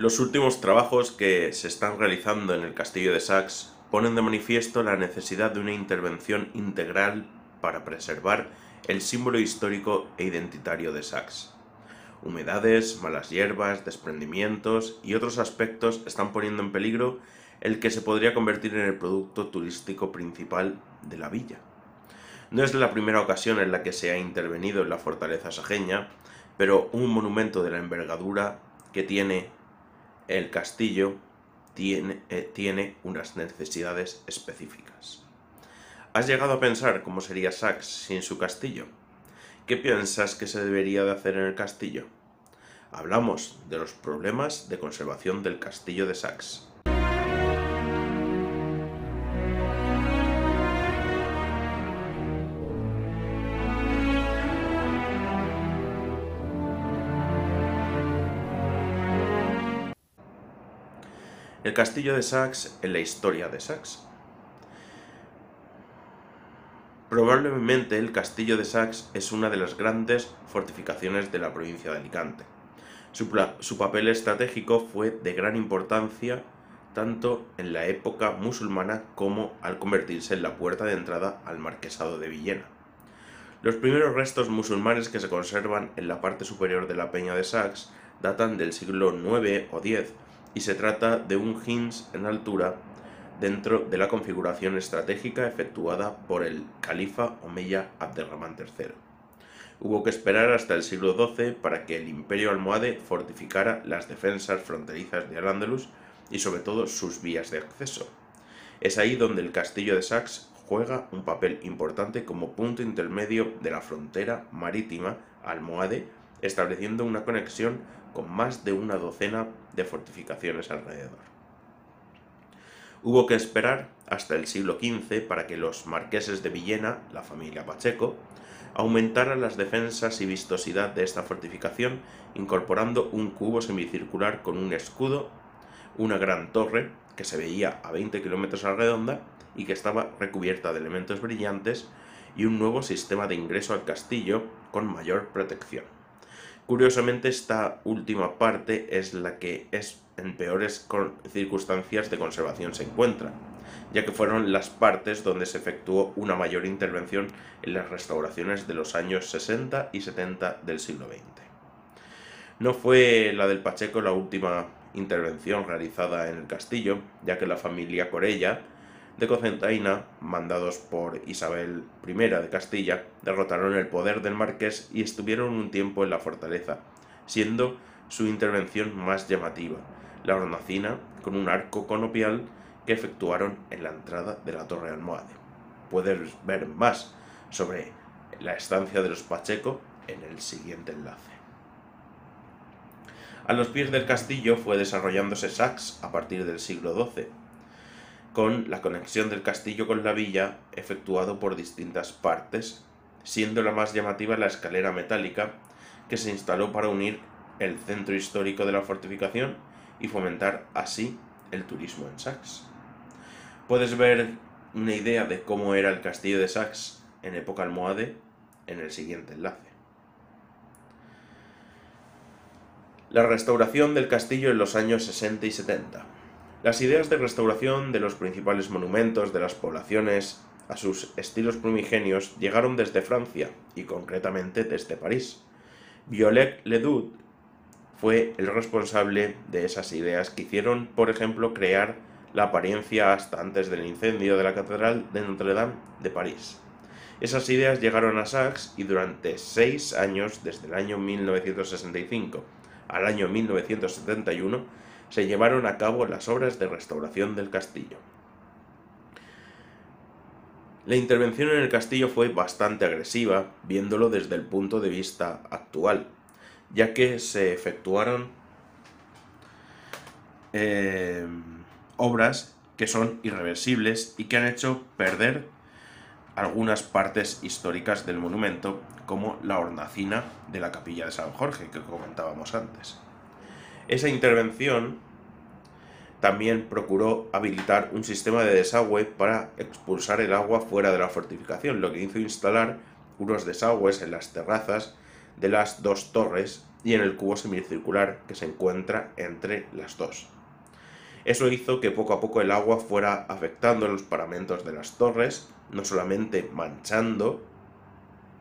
Los últimos trabajos que se están realizando en el castillo de Sax ponen de manifiesto la necesidad de una intervención integral para preservar el símbolo histórico e identitario de Sax. Humedades, malas hierbas, desprendimientos y otros aspectos están poniendo en peligro el que se podría convertir en el producto turístico principal de la villa. No es la primera ocasión en la que se ha intervenido en la fortaleza sajeña, pero un monumento de la envergadura que tiene el castillo tiene, eh, tiene unas necesidades específicas. ¿Has llegado a pensar cómo sería Sax sin su castillo? ¿Qué piensas que se debería de hacer en el castillo? Hablamos de los problemas de conservación del castillo de Sax. El castillo de Sax en la historia de Sax. Probablemente el castillo de Sax es una de las grandes fortificaciones de la provincia de Alicante. Su, papel estratégico fue de gran importancia tanto en la época musulmana como al convertirse en la puerta de entrada al marquesado de Villena. Los primeros restos musulmanes que se conservan en la parte superior de la peña de Sax datan del siglo IX o X y se trata de un Hins en altura dentro de la configuración estratégica efectuada por el califa Omeya Abderramán III. Hubo que esperar hasta el siglo XII para que el imperio almohade fortificara las defensas fronterizas de Al-Ándalus y sobre todo sus vías de acceso. Es ahí donde el castillo de Sax juega un papel importante como punto intermedio de la frontera marítima almohade, estableciendo una conexión con más de una docena de fortificaciones alrededor. Hubo que esperar hasta el siglo XV para que los marqueses de Villena, la familia Pacheco, aumentaran las defensas y vistosidad de esta fortificación, incorporando un cubo semicircular con un escudo, una gran torre que se veía a 20 kilómetros a redonda y que estaba recubierta de elementos brillantes y un nuevo sistema de ingreso al castillo con mayor protección. Curiosamente, esta última parte es la que es en peores circunstancias de conservación se encuentra, ya que fueron las partes donde se efectuó una mayor intervención en las restauraciones de los años 60 y 70 del siglo XX. No fue la del Pacheco la última intervención realizada en el castillo, ya que la familia Corella de Cocentaina, mandados por Isabel I de Castilla, derrotaron el poder del marqués y estuvieron un tiempo en la fortaleza, siendo su intervención más llamativa, la hornacina con un arco conopial que efectuaron en la entrada de la Torre Almohade. Puedes ver más sobre la estancia de los Pacheco en el siguiente enlace. A los pies del castillo fue desarrollándose Sax a partir del siglo XII, con la conexión del castillo con la villa efectuado por distintas partes, siendo la más llamativa la escalera metálica que se instaló para unir el centro histórico de la fortificación y fomentar así el turismo en Sax. Puedes ver una idea de cómo era el castillo de Sax en época almohade en el siguiente enlace. La restauración del castillo en los años 60 y 70. Las ideas de restauración de los principales monumentos de las poblaciones a sus estilos primigenios llegaron desde Francia y concretamente desde París. Violet Ledoux fue el responsable de esas ideas que hicieron, por ejemplo, crear la apariencia hasta antes del incendio de la Catedral de Notre Dame de París. Esas ideas llegaron a Sachs y durante seis años, desde el año 1965 al año 1971, se llevaron a cabo las obras de restauración del castillo. La intervención en el castillo fue bastante agresiva, viéndolo desde el punto de vista actual, ya que se efectuaron eh, obras que son irreversibles y que han hecho perder algunas partes históricas del monumento, como la hornacina de la capilla de San Jorge que comentábamos antes. Esa intervención también procuró habilitar un sistema de desagüe para expulsar el agua fuera de la fortificación, lo que hizo instalar unos desagües en las terrazas de las dos torres y en el cubo semicircular que se encuentra entre las dos. Eso hizo que poco a poco el agua fuera afectando los paramentos de las torres, no solamente manchando,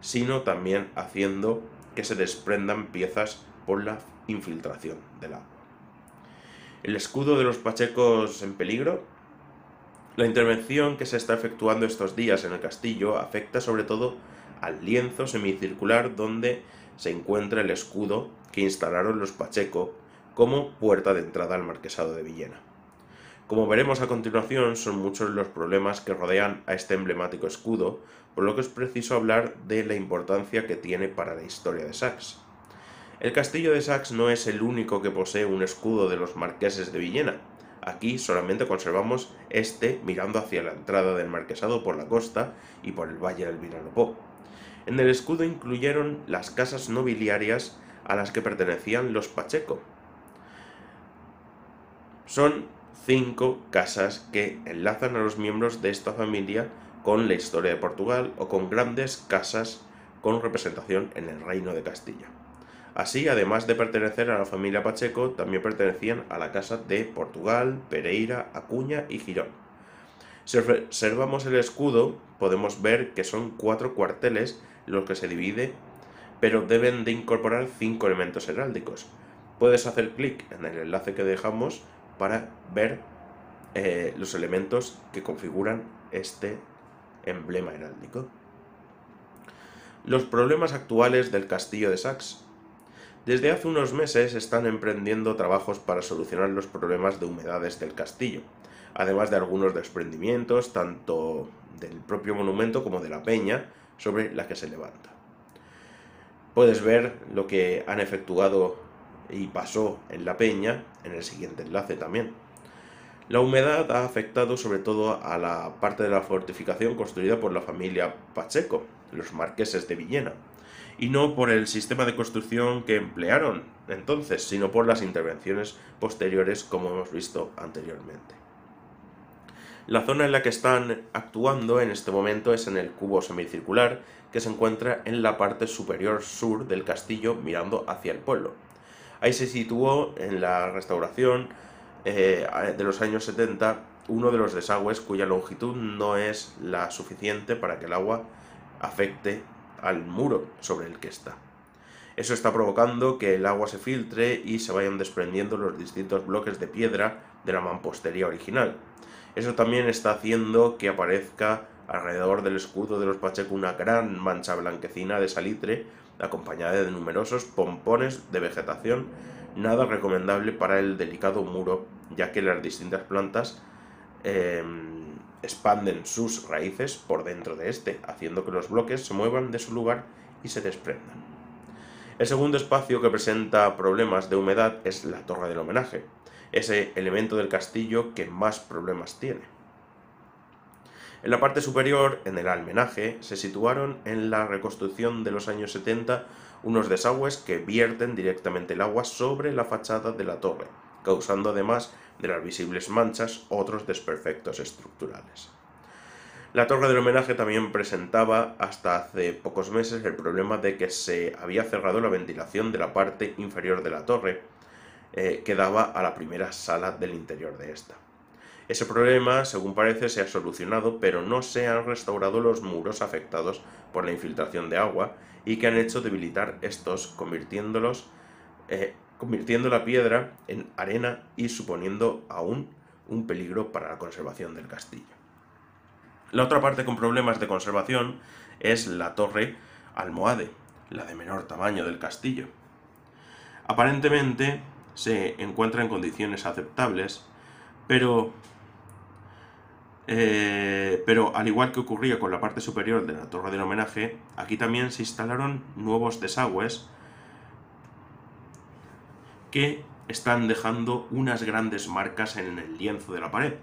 sino también haciendo que se desprendan piezas por la infiltración del agua. El escudo de los pachecos en peligro. La intervención que se está efectuando estos días en el castillo afecta sobre todo al lienzo semicircular donde se encuentra el escudo que instalaron los Pacheco como puerta de entrada al marquesado de Villena. Como veremos a continuación, son muchos los problemas que rodean a este emblemático escudo, por lo que es preciso hablar de la importancia que tiene para la historia de Sax. El castillo de Sax no es el único que posee un escudo de los marqueses de Villena. Aquí solamente conservamos este mirando hacia la entrada del marquesado por la costa y por el valle del Vinalopó. En el escudo incluyeron las casas nobiliarias a las que pertenecían los Pacheco. Son cinco casas que enlazan a los miembros de esta familia con la historia de Portugal o con grandes casas con representación en el reino de Castilla. Así, además de pertenecer a la familia Pacheco, también pertenecían a la casa de Portugal, Pereira, Acuña y Girón. Si observamos el escudo, podemos ver que son cuatro cuarteles los que se divide, pero deben de incorporar cinco elementos heráldicos. Puedes hacer clic en el enlace que dejamos para ver eh, los elementos que configuran este emblema heráldico. Los problemas actuales del castillo de Sax. Desde hace unos meses están emprendiendo trabajos para solucionar los problemas de humedades del castillo, además de algunos desprendimientos tanto del propio monumento como de la peña, sobre la que se levanta. Puedes ver lo que han efectuado y pasó en la peña en el siguiente enlace también. La humedad ha afectado sobre todo a la parte de la fortificación construida por la familia Pacheco, los marqueses de Villena, y no por el sistema de construcción que emplearon entonces, sino por las intervenciones posteriores como hemos visto anteriormente. La zona en la que están actuando en este momento es en el cubo semicircular que se encuentra en la parte superior sur del castillo mirando hacia el pueblo. Ahí se situó en la restauración eh, de los años 70 uno de los desagües cuya longitud no es la suficiente para que el agua afecte al muro sobre el que está. Eso está provocando que el agua se filtre y se vayan desprendiendo los distintos bloques de piedra de la mampostería original. Eso también está haciendo que aparezca alrededor del escudo de los Pacheco una gran mancha blanquecina de salitre, acompañada de numerosos pompones de vegetación, nada recomendable para el delicado muro, ya que las distintas plantas em, expanden sus raíces por dentro de este, haciendo que los bloques se muevan de su lugar y se desprendan. El segundo espacio que presenta problemas de humedad es la torre del homenaje, ese elemento del castillo que más problemas tiene. En la parte superior, en el almenaje, se situaron en la reconstrucción de los años 70 unos desagües que vierten directamente el agua sobre la fachada de la torre, causando además de las visibles manchas otros desperfectos estructurales. La torre del homenaje también presentaba hasta hace pocos meses el problema de que se había cerrado la ventilación de la parte inferior de la torre, eh, que daba a la primera sala del interior de esta. Ese problema, según parece, se ha solucionado, pero no se han restaurado los muros afectados por la infiltración de agua y que han hecho debilitar estos, convirtiéndolos, eh, convirtiendo la piedra en arena y suponiendo aún un peligro para la conservación del castillo. La otra parte con problemas de conservación es la torre almohade, la de menor tamaño del castillo. Aparentemente, se encuentra en condiciones aceptables, pero, eh, pero al igual que ocurría con la parte superior de la torre del homenaje, aquí también se instalaron nuevos desagües que están dejando unas grandes marcas en el lienzo de la pared,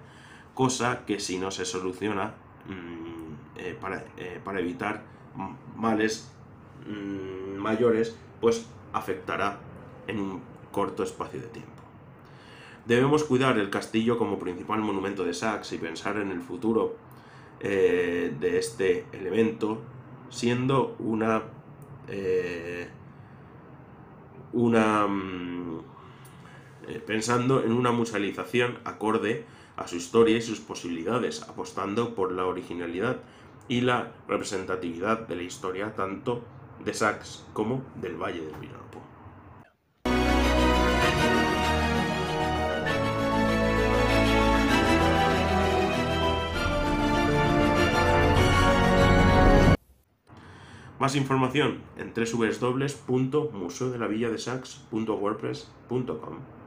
cosa que si no se soluciona mm, eh, para, eh, para, evitar males mm, mayores, pues afectará en un corto espacio de tiempo. Debemos cuidar el castillo como principal monumento de Sax y pensar en el futuro eh, de este elemento, siendo una, una mm, eh, pensando en una musealización acorde a su historia y sus posibilidades, apostando por la originalidad y la representatividad de la historia tanto de Sax como del Valle del Vinalopó. Más información en www.museodelavilladesax.wordpress.com